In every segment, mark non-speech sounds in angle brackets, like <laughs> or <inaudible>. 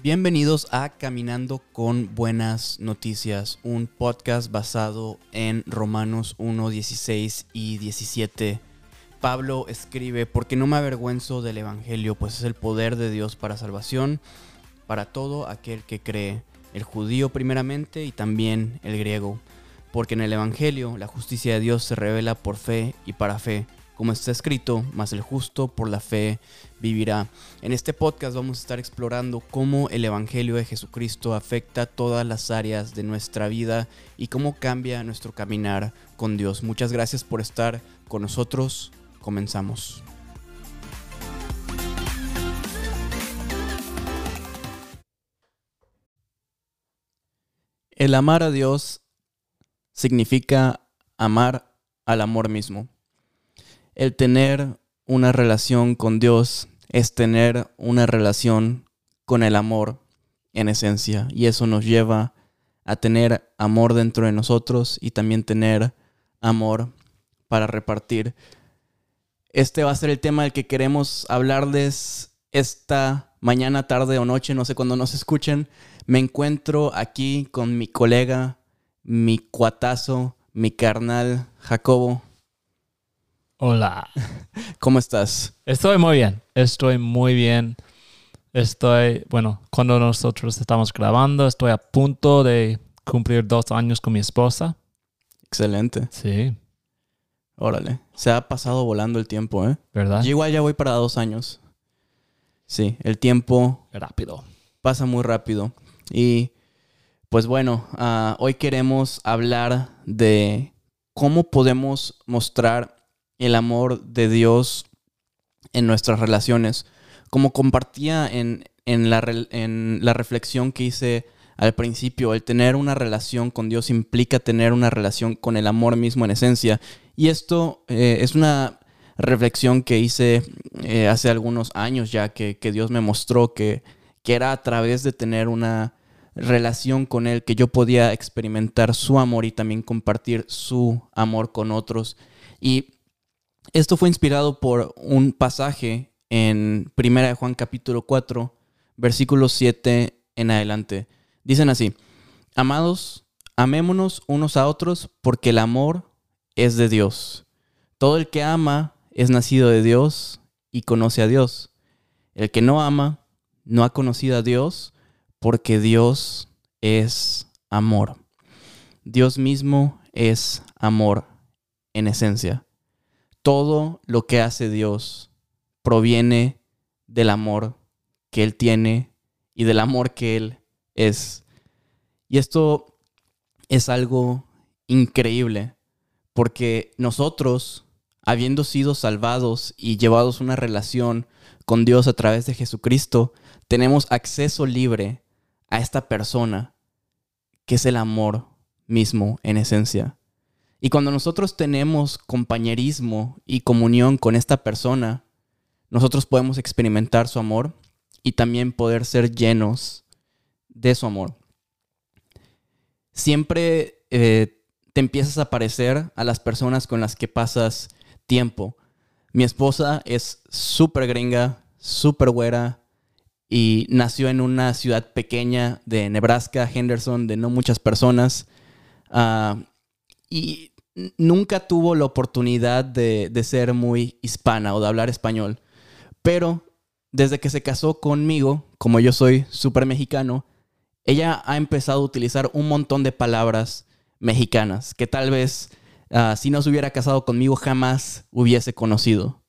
Bienvenidos a Caminando con Buenas Noticias, un podcast basado en Romanos 1, 16 y 17. Pablo escribe, porque no me avergüenzo del Evangelio, pues es el poder de Dios para salvación, para todo aquel que cree, el judío primeramente y también el griego, porque en el Evangelio la justicia de Dios se revela por fe y para fe como está escrito, más el justo por la fe vivirá. En este podcast vamos a estar explorando cómo el Evangelio de Jesucristo afecta todas las áreas de nuestra vida y cómo cambia nuestro caminar con Dios. Muchas gracias por estar con nosotros. Comenzamos. El amar a Dios significa amar al amor mismo. El tener una relación con Dios es tener una relación con el amor en esencia. Y eso nos lleva a tener amor dentro de nosotros y también tener amor para repartir. Este va a ser el tema del que queremos hablarles esta mañana, tarde o noche, no sé cuándo nos escuchen. Me encuentro aquí con mi colega, mi cuatazo, mi carnal Jacobo. Hola. <laughs> ¿Cómo estás? Estoy muy bien, estoy muy bien. Estoy, bueno, cuando nosotros estamos grabando, estoy a punto de cumplir dos años con mi esposa. Excelente. Sí. Órale. Se ha pasado volando el tiempo, ¿eh? ¿Verdad? Yo igual ya voy para dos años. Sí, el tiempo Rápido. pasa muy rápido. Y pues bueno, ah, hoy queremos hablar de cómo podemos mostrar el amor de Dios en nuestras relaciones. Como compartía en, la, en la reflexión que hice al principio, el tener una relación con Dios implica tener una relación con el amor mismo en esencia. Y esto eh, es una reflexión que hice eh, hace algunos años ya, que, Dios me mostró que, que, era a través de tener una relación con Él que yo podía experimentar su amor y también compartir su amor con otros. Y esto fue inspirado por un pasaje en 1 Juan capítulo 4, versículo 7 en adelante. Dicen así, amados, amémonos unos a otros porque el amor es de Dios. Todo el que ama es nacido de Dios y conoce a Dios. El que no ama no ha conocido a Dios porque Dios es amor. Dios mismo es amor en esencia todo lo que hace Dios proviene del amor que Él tiene y del amor que Él es. Y esto es algo increíble, porque nosotros, habiendo sido salvados y llevados una relación con Dios a través de Jesucristo, tenemos acceso libre a esta persona que es el amor mismo en esencia. Y cuando nosotros tenemos compañerismo y comunión con esta persona, nosotros podemos experimentar su amor y también poder ser llenos de su amor. Siempre eh, te empiezas a parecer a las personas con las que pasas tiempo. Mi esposa es súper gringa, súper güera y nació en una ciudad pequeña de Nebraska, Henderson, de no muchas personas. Ah, y nunca tuvo la oportunidad de, ser muy hispana o de hablar español. Pero desde que se casó conmigo, como yo soy súper mexicano, ella ha empezado a utilizar un montón de palabras mexicanas que tal vez ah, si no se hubiera casado conmigo jamás hubiese conocido.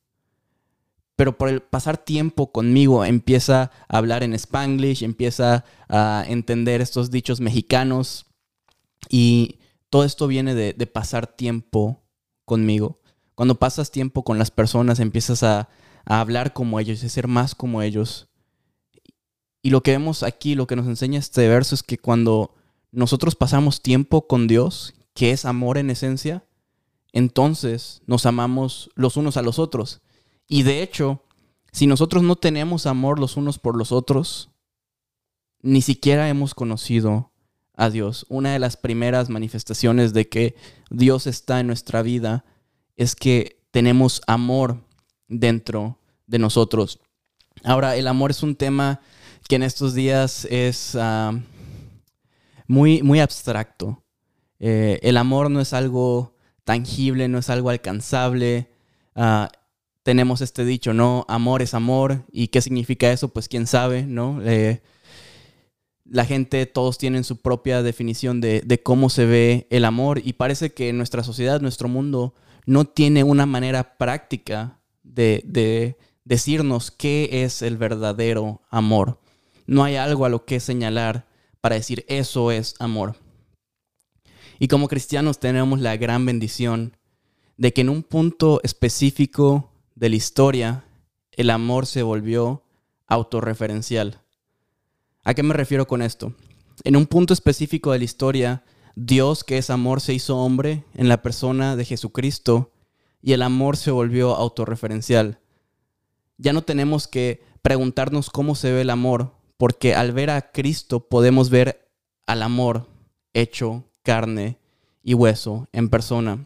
Pero por el pasar tiempo conmigo empieza a hablar en spanglish, empieza a entender estos dichos mexicanos y todo esto viene de, pasar tiempo conmigo. Cuando pasas tiempo con las personas, empiezas a, hablar como ellos, a ser más como ellos. Y lo que vemos aquí, lo que nos enseña este verso es que cuando nosotros pasamos tiempo con Dios, que es amor en esencia, entonces nos amamos los unos a los otros. Y de hecho, si nosotros no tenemos amor los unos por los otros, ni siquiera hemos conocido a Dios. Una de las primeras manifestaciones de que Dios está en nuestra vida es que tenemos amor dentro de nosotros. Ahora, el amor es un tema que en estos días es ah, muy, muy abstracto. Eh, el amor no es algo tangible, no es algo alcanzable. Ah, tenemos este dicho, ¿no? Amor es amor. ¿Y qué significa eso? Pues quién sabe, ¿no? Eh, la gente, todos tienen su propia definición de, cómo se ve el amor y parece que nuestra sociedad, nuestro mundo, no tiene una manera práctica de, de decirnos qué es el verdadero amor. No hay algo a lo que señalar para decir eso es amor. Y como cristianos tenemos la gran bendición de que en un punto específico de la historia el amor se volvió autorreferencial. ¿A qué me refiero con esto? En un punto específico de la historia, Dios, que es amor, se hizo hombre en la persona de Jesucristo y el amor se volvió autorreferencial. Ya no tenemos que preguntarnos cómo se ve el amor, porque al ver a Cristo podemos ver al amor hecho carne y hueso en persona.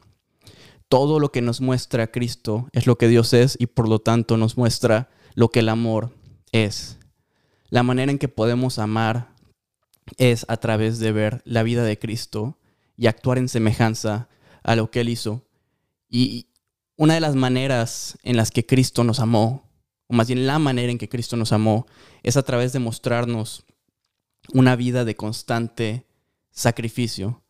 Todo lo que nos muestra Cristo es lo que Dios es y por lo tanto nos muestra lo que el amor es. La manera en que podemos amar es a través de ver la vida de Cristo y actuar en semejanza a lo que Él hizo. Y una de las maneras en las que Cristo nos amó, o más bien la manera en que Cristo nos amó, es a través de mostrarnos una vida de constante sacrificio,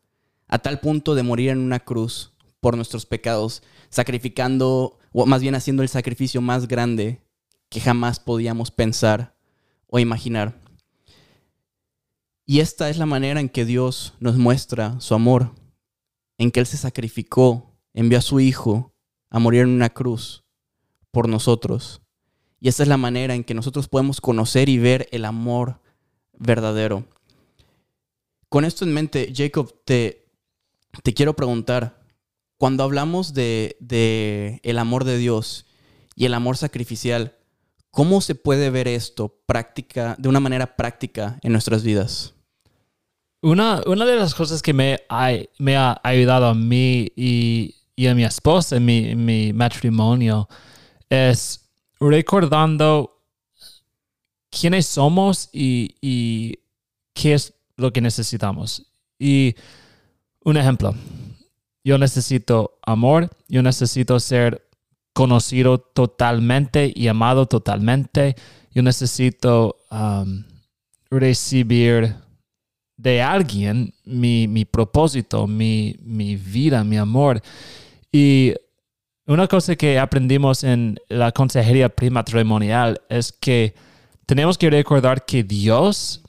a tal punto de morir en una cruz por nuestros pecados, sacrificando, o más bien haciendo el sacrificio más grande que jamás podíamos pensar o imaginar. Y esta es la manera en que Dios nos muestra su amor, en que Él se sacrificó, envió a su Hijo a morir en una cruz por nosotros. Y esta es la manera en que nosotros podemos conocer y ver el amor verdadero. Con esto en mente, Jacob, te, te quiero preguntar, cuando hablamos de, de el amor de Dios y el amor sacrificial, ¿Cómo se puede ver esto práctica, de una manera práctica en nuestras vidas? Una, una de las cosas que me ha, me ha ayudado a mí y, a mi esposa en mi, mi, matrimonio es recordando quiénes somos y qué es lo que necesitamos. Y un ejemplo, yo necesito amor, yo necesito ser conocido totalmente y amado totalmente. Yo necesito um, recibir de alguien mi, propósito, mi, mi, vida, mi amor. Y una cosa que aprendimos en la consejería prematrimonial es que tenemos que recordar que Dios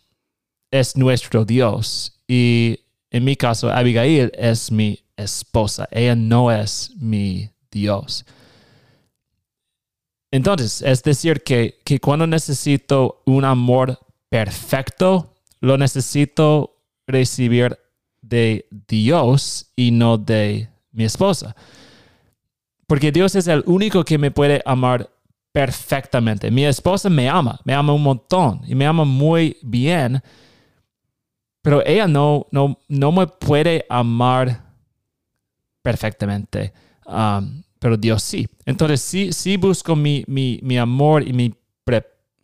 es nuestro Dios. Y en mi caso, Abigail es mi esposa. Ella no es mi Dios. Entonces, es decir, que, cuando necesito un amor perfecto, lo necesito recibir de Dios y no de mi esposa. Porque Dios es el único que me puede amar perfectamente. Mi esposa me ama, me ama un montón y me ama muy bien, pero ella no, no, no me puede amar perfectamente. Um, pero Dios sí. Entonces sí busco mi, amor y mi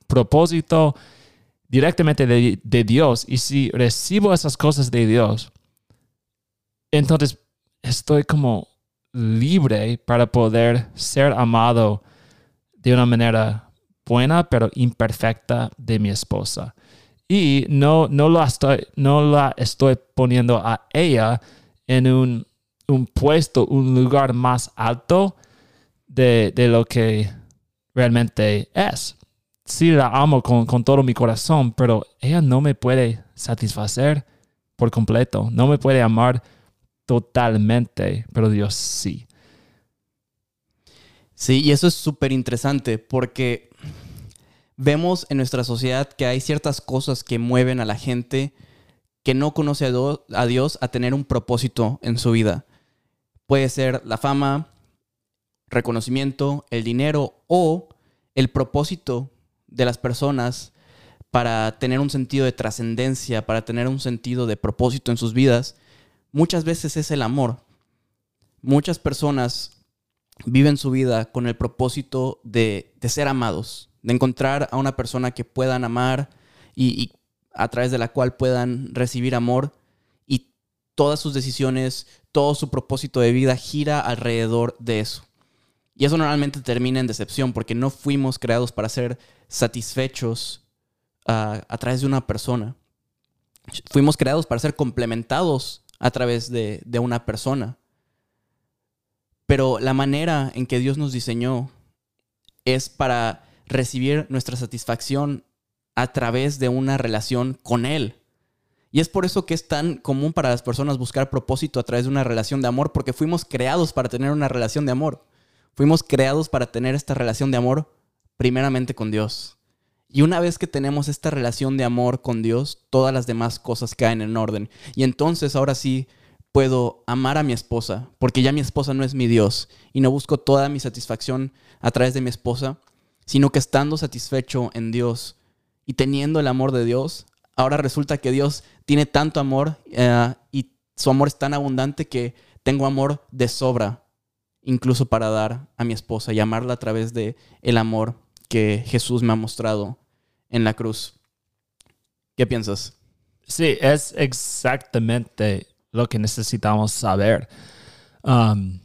propósito directamente de, de, Dios. Y si recibo esas cosas de Dios, entonces estoy como libre para poder ser amado de una manera buena, pero imperfecta de mi esposa. Y no, no, estoy, no la estoy poniendo a ella en un un puesto, un lugar más alto de, lo que realmente es. Sí, la amo con, con, todo mi corazón, pero ella no me puede satisfacer por completo, no me puede amar totalmente, pero Dios sí. Sí, y eso es súper interesante porque vemos en nuestra sociedad que hay ciertas cosas que mueven a la gente que no conoce a Dios a tener un propósito en su vida. Puede ser la fama, reconocimiento, el dinero o el propósito de las personas para tener un sentido de trascendencia, para tener un sentido de propósito en sus vidas, muchas veces es el amor. Muchas personas viven su vida con el propósito de, ser amados, de encontrar a una persona que puedan amar y, a través de la cual puedan recibir amor y todas sus decisiones, todo su propósito de vida gira alrededor de eso. Y eso normalmente termina en decepción porque no fuimos creados para ser satisfechos ah, a través de una persona. Fuimos creados para ser complementados a través de, de una persona. Pero la manera en que Dios nos diseñó es para recibir nuestra satisfacción a través de una relación con Él. Y es por eso que es tan común para las personas buscar propósito a través de una relación de amor, porque fuimos creados para tener una relación de amor. Fuimos creados para tener esta relación de amor primeramente con Dios. Y una vez que tenemos esta relación de amor con Dios, todas las demás cosas caen en orden. Y entonces ahora sí puedo amar a mi esposa, porque ya mi esposa no es mi Dios y no busco toda mi satisfacción a través de mi esposa, sino que estando satisfecho en Dios y teniendo el amor de Dios, ahora resulta que Dios tiene tanto amor eh, y su amor es tan abundante que tengo amor de sobra, incluso para dar a mi esposa y amarla a través de el amor que Jesús me ha mostrado en la cruz. ¿Qué piensas? Sí, es exactamente lo que necesitamos saber. Um,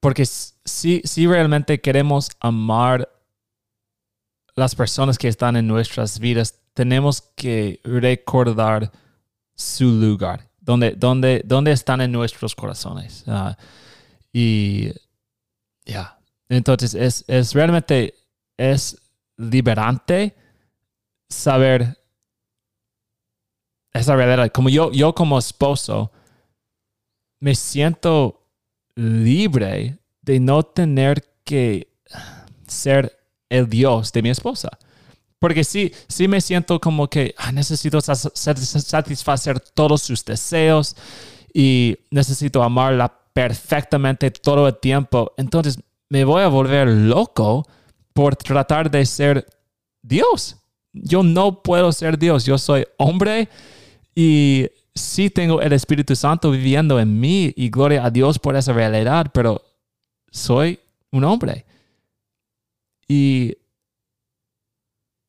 porque si, si realmente queremos amar las personas que están en nuestras vidas, tenemos que recordar su lugar, donde, donde, donde están en nuestros corazones. Uh, y ya, entonces es, es realmente, es liberante saber esa realidad. Como yo, yo como esposo, me siento libre de no tener que ser el Dios de mi esposa. Porque sí, sí me siento como que ah, necesito satisfacer todos sus deseos y necesito amarla perfectamente todo el tiempo. Entonces me voy a volver loco por tratar de ser Dios. Yo no puedo ser Dios. Yo soy hombre y sí tengo el Espíritu Santo viviendo en mí y gloria a Dios por esa realidad, pero soy un hombre. Y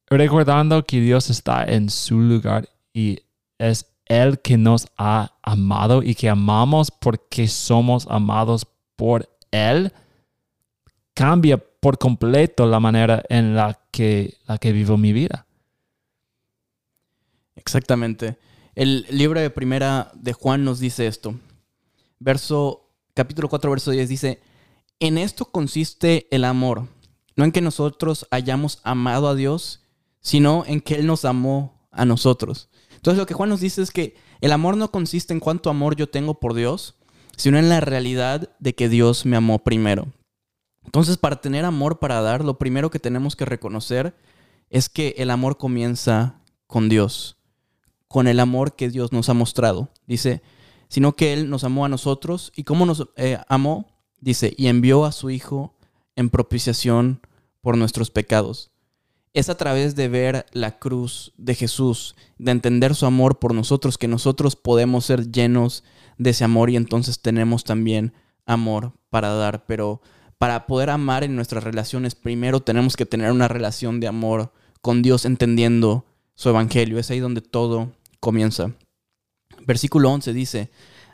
recordando que Dios está en su lugar y es Él que nos ha amado y que amamos porque somos amados por Él, cambia por completo la manera en la que, la que vivo mi vida. Exactamente. El libro de primera de Juan nos dice esto. Verso, capítulo 4, verso 10 dice, en esto consiste el amor, no en que nosotros hayamos amado a Dios, sino en que Él nos amó a nosotros. Entonces lo que Juan nos dice es que el amor no consiste en cuánto amor yo tengo por Dios, sino en la realidad de que Dios me amó primero. Entonces para tener amor para dar, lo primero que tenemos que reconocer es que el amor comienza con Dios con el amor que Dios nos ha mostrado. Dice, sino que Él nos amó a nosotros. ¿Y cómo nos eh, amó? Dice, y envió a su Hijo en propiciación por nuestros pecados. Es a través de ver la cruz de Jesús, de entender su amor por nosotros, que nosotros podemos ser llenos de ese amor y entonces tenemos también amor para dar. Pero para poder amar en nuestras relaciones, primero tenemos que tener una relación de amor con Dios, entendiendo su evangelio. Es ahí donde todo comienza. Versículo 11 dice,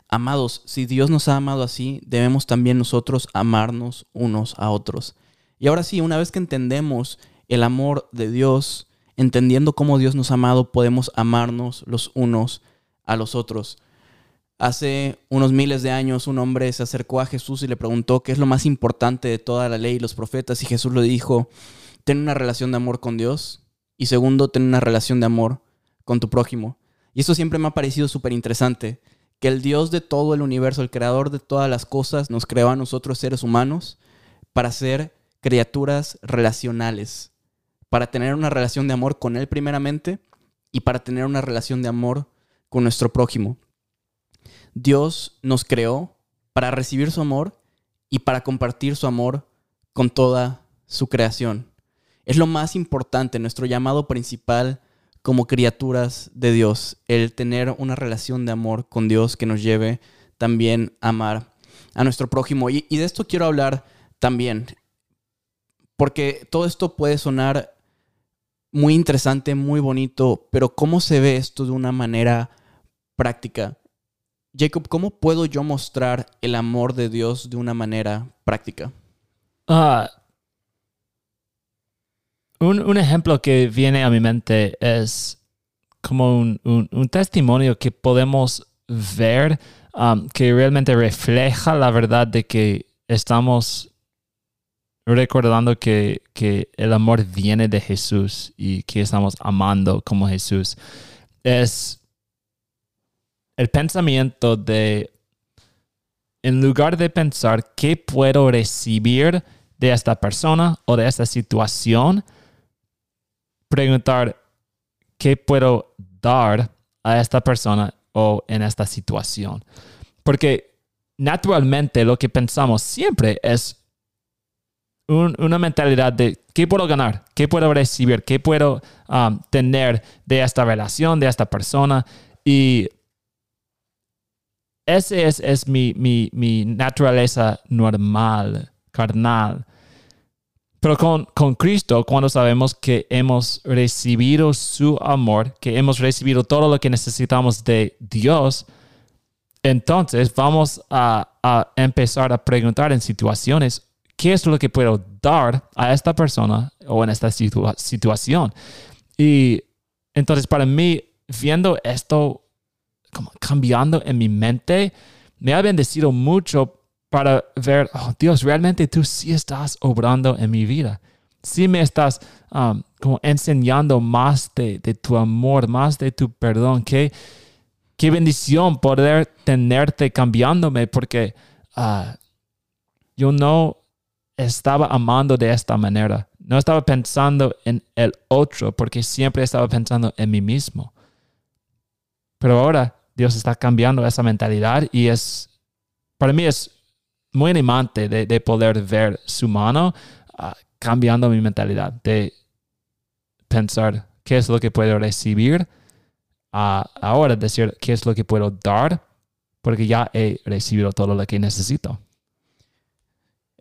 Amados, si Dios nos ha amado así, debemos también nosotros amarnos unos a otros. Y ahora sí, una vez que entendemos el amor de Dios, entendiendo cómo Dios nos ha amado, podemos amarnos los unos a los otros. Hace unos miles de años un hombre se acercó a Jesús y le preguntó qué es lo más importante de toda la ley y los profetas y Jesús le dijo, ten una relación de amor con Dios y segundo, ten una relación de amor con tu prójimo. Y eso siempre me ha parecido súper interesante, que el Dios de todo el universo, el creador de todas las cosas, nos creó a nosotros seres humanos para ser criaturas relacionales, para tener una relación de amor con Él primeramente y para tener una relación de amor con nuestro prójimo. Dios nos creó para recibir su amor y para compartir su amor con toda su creación. Es lo más importante, nuestro llamado principal como criaturas de Dios, el tener una relación de amor con Dios que nos lleve también a amar a nuestro prójimo. Y, de esto quiero hablar también, porque todo esto puede sonar muy interesante, muy bonito, pero ¿cómo se ve esto de una manera práctica? Jacob, ¿cómo puedo yo mostrar el amor de Dios de una manera práctica? Ah, un, ejemplo que viene a mi mente es como un, testimonio que podemos ver um, que realmente refleja la verdad de que estamos recordando que, que, el amor viene de Jesús y que estamos amando como Jesús. Es el pensamiento de, en lugar de pensar qué puedo recibir de esta persona o de esta situación, preguntar qué puedo dar a esta persona o en esta situación. Porque naturalmente lo que pensamos siempre es una mentalidad de qué puedo ganar, qué puedo recibir, qué puedo um, tener de esta relación, de esta persona. Y esa es, es mi, mi, mi, naturaleza normal, carnal. Pero con, con Cristo, cuando sabemos que hemos recibido su amor, que hemos recibido todo lo que necesitamos de Dios, entonces vamos a, a empezar a preguntar en situaciones, ¿qué es lo que puedo dar a esta persona o en esta situación? Y entonces para mí, viendo esto como cambiando en mi mente, me ha bendecido mucho para ver, oh Dios, realmente tú sí estás obrando en mi vida. Sí me estás um, como enseñando más de, tu amor, más de tu perdón. Qué, qué bendición poder tenerte cambiándome porque uh, yo no estaba amando de esta manera. No estaba pensando en el otro porque siempre estaba pensando en mí mismo. Pero ahora Dios está cambiando esa mentalidad y es, para mí es muy animante de, poder ver su mano ah, cambiando mi mentalidad, de pensar qué es lo que puedo recibir, uh, ahora decir qué es lo que puedo dar, porque ya he recibido todo lo que necesito.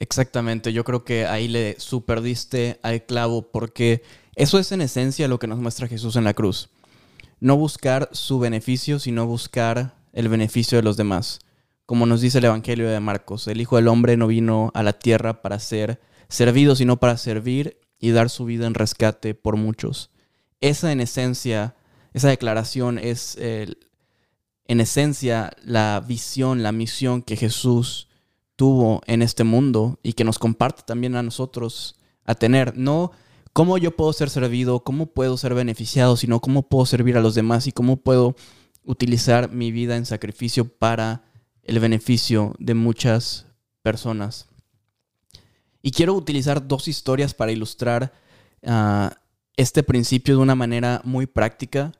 Exactamente, yo creo que ahí le superdiste al clavo, porque eso es en esencia lo que nos muestra Jesús en la cruz. No buscar su beneficio, sino buscar el beneficio de los demás como nos dice el Evangelio de Marcos, el Hijo del Hombre no vino a la tierra para ser servido, sino para servir y dar su vida en rescate por muchos. Esa en esencia, esa declaración es en esencia la visión, la misión que Jesús tuvo en este mundo y que nos comparte también a nosotros a tener. No cómo yo puedo ser servido, cómo puedo ser beneficiado, sino cómo puedo servir a los demás y cómo puedo utilizar mi vida en sacrificio para el beneficio de muchas personas. Y quiero utilizar dos historias para ilustrar ah, este principio de una manera muy práctica.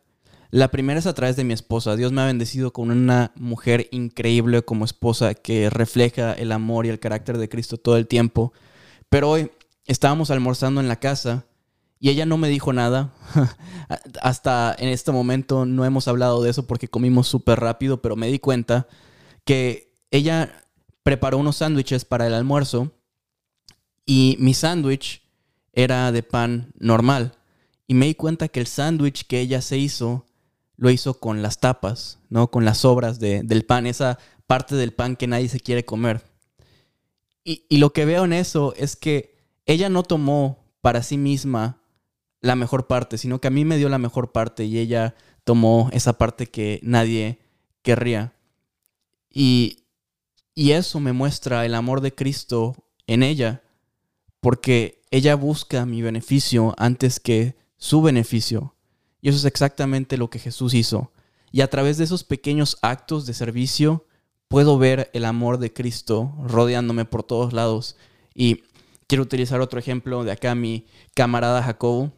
La primera es a través de mi esposa. Dios me ha bendecido con una mujer increíble como esposa que refleja el amor y el carácter de Cristo todo el tiempo. Pero hoy estábamos almorzando en la casa y ella no me dijo nada. <laughs> Hasta en este momento no hemos hablado de eso porque comimos súper rápido, pero me di cuenta que ella preparó unos sándwiches para el almuerzo y mi sándwich era de pan normal. Y me di cuenta que el sándwich que ella se hizo lo hizo con las tapas, ¿no? Con las sobras del pan, esa parte del pan que nadie se quiere comer. Y, y lo que veo en eso es que ella no tomó para sí misma la mejor parte, sino que a mí me dio la mejor parte y ella tomó esa parte que nadie querría. Y, eso me muestra el amor de Cristo en ella, porque ella busca mi beneficio antes que su beneficio. Y eso es exactamente lo que Jesús hizo. Y a través de esos pequeños actos de servicio puedo ver el amor de Cristo rodeándome por todos lados. Y quiero utilizar otro ejemplo de acá, mi camarada Jacobo.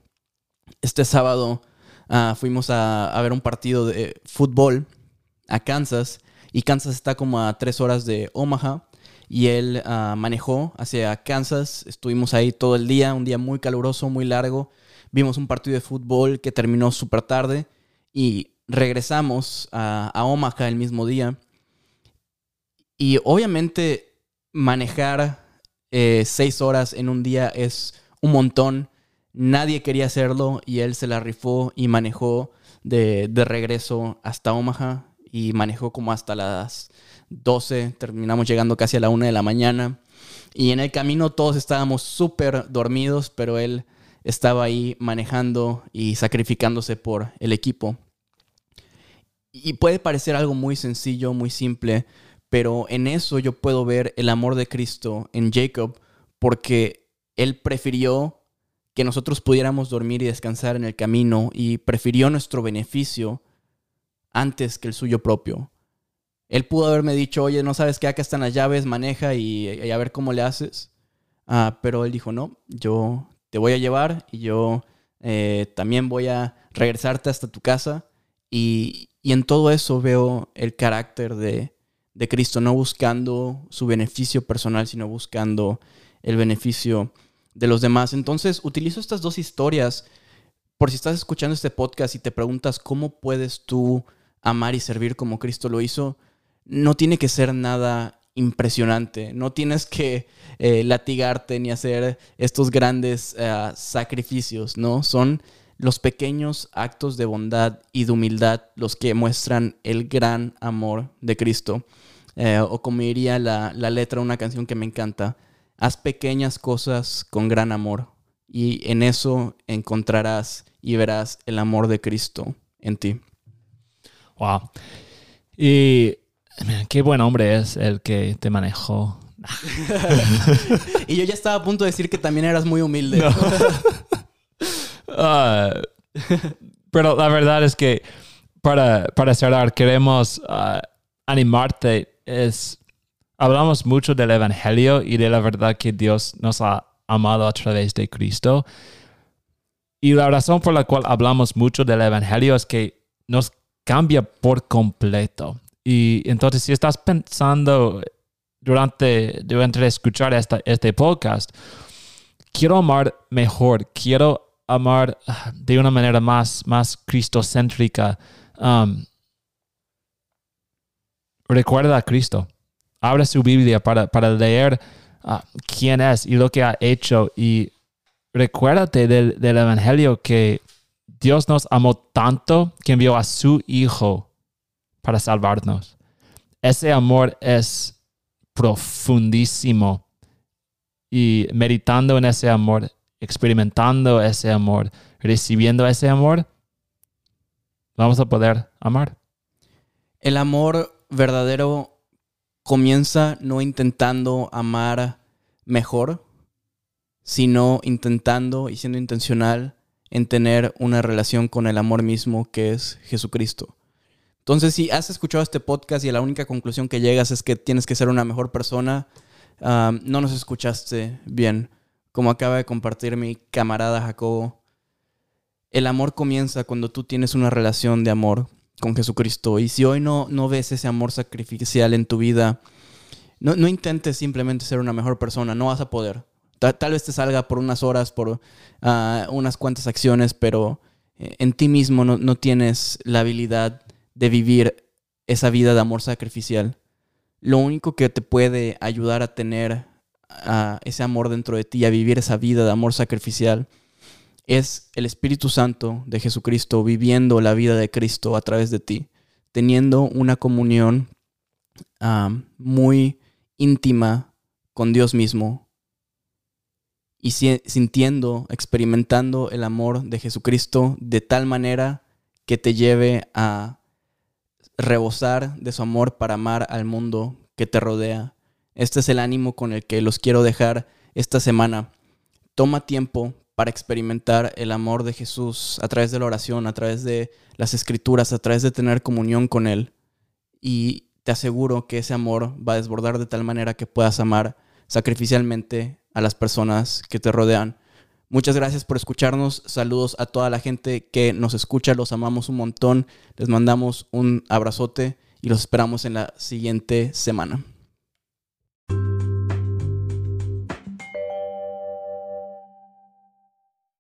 Este sábado ah, fuimos a, ver un partido de fútbol a Kansas y Kansas está como a tres horas de Omaha. Y él ah, manejó hacia Kansas. Estuvimos ahí todo el día, un día muy caluroso, muy largo. Vimos un partido de fútbol que terminó súper tarde. Y regresamos a, Omaha el mismo día. Y obviamente manejar eh, seis horas en un día es un montón. nadie quería hacerlo y él se la rifó y manejó de, de regreso hasta Omaha y manejó como hasta las 12, terminamos llegando casi a la 1 de la mañana y en el camino todos estábamos súper dormidos, pero él estaba ahí manejando y sacrificándose por el equipo. Y puede parecer algo muy sencillo, muy simple, pero en eso yo puedo ver el amor de Cristo en Jacob, porque él prefirió que nosotros pudiéramos dormir y descansar en el camino y prefirió nuestro beneficio antes que el suyo propio. Él pudo haberme dicho, oye, no sabes que acá están las llaves, maneja y, a ver cómo le haces. Ah, pero él dijo, no, yo te voy a llevar y yo eh, también voy a regresarte hasta tu casa. Y, en todo eso veo el carácter de, de, Cristo, no buscando su beneficio personal, sino buscando el beneficio de los demás. Entonces, utilizo estas dos historias por si estás escuchando este podcast y te preguntas cómo puedes tú amar y servir como Cristo lo hizo, no tiene que ser nada impresionante. No tienes que eh, latigarte ni hacer estos grandes eh, sacrificios, ¿no? Son los pequeños actos de bondad y de humildad los que muestran el gran amor de Cristo. Eh, o como diría la, la letra de una canción que me encanta, haz pequeñas cosas con gran amor y en eso encontrarás y verás el amor de Cristo en ti. Wow. Y qué buen hombre es el que te manejó. <laughs> y yo ya estaba a punto de decir que también eras muy humilde. <laughs> Ah, pero la verdad es que para, para cerrar, queremos ah, animarte. Es, hablamos mucho del Evangelio y de la verdad que Dios nos ha amado a través de Cristo. Y la razón por la cual hablamos mucho del Evangelio es que nos cambia por completo. Y entonces, si estás pensando durante, durante escuchar esta, este podcast, quiero amar mejor, quiero amar ah, de una manera más, más cristocéntrica. Um, recuerda a Cristo. Abre su Biblia para, para leer ah, quién es y lo que ha hecho. Y recuérdate del, del Evangelio que Dios nos amó tanto que envió a su Hijo para salvarnos. Ese amor es profundísimo y meditando en ese amor, experimentando ese amor, recibiendo ese amor, vamos a poder amar. El amor verdadero comienza no intentando amar mejor, sino intentando y siendo intencional en tener una relación con el amor mismo que es Jesucristo. Entonces, si has escuchado este podcast y la única conclusión que llegas es que tienes que ser una mejor persona, no nos escuchaste bien. Como acaba de compartir mi camarada Jacobo, el amor comienza cuando tú tienes una relación de amor con Jesucristo. Y si hoy no, no ves ese amor sacrificial en tu vida, no, no intentes simplemente ser una mejor persona, no vas a poder. Tal, vez te salga por unas horas, por ah, unas cuantas acciones, pero eh, en ti mismo no, no tienes la habilidad de vivir esa vida de amor sacrificial. Lo único que te puede ayudar a tener ese amor dentro de ti, a vivir esa vida de amor sacrificial, es el Espíritu Santo de Jesucristo viviendo la vida de Cristo a través de ti, teniendo una comunión muy íntima con Dios mismo y sintiendo, experimentando el amor de Jesucristo de tal manera que te lleve a rebosar de su amor para amar al mundo que te rodea. Este es el ánimo con el que los quiero dejar esta semana. Toma tiempo para experimentar el amor de Jesús a través de la oración, a través de las escrituras, a través de tener comunión con Él. Y te aseguro que ese amor va a desbordar de tal manera que puedas amar sacrificialmente a las personas que te rodean. Muchas gracias por escucharnos. Saludos a toda la gente que nos escucha. Los amamos un montón. Les mandamos un abrazote y los esperamos en la siguiente semana.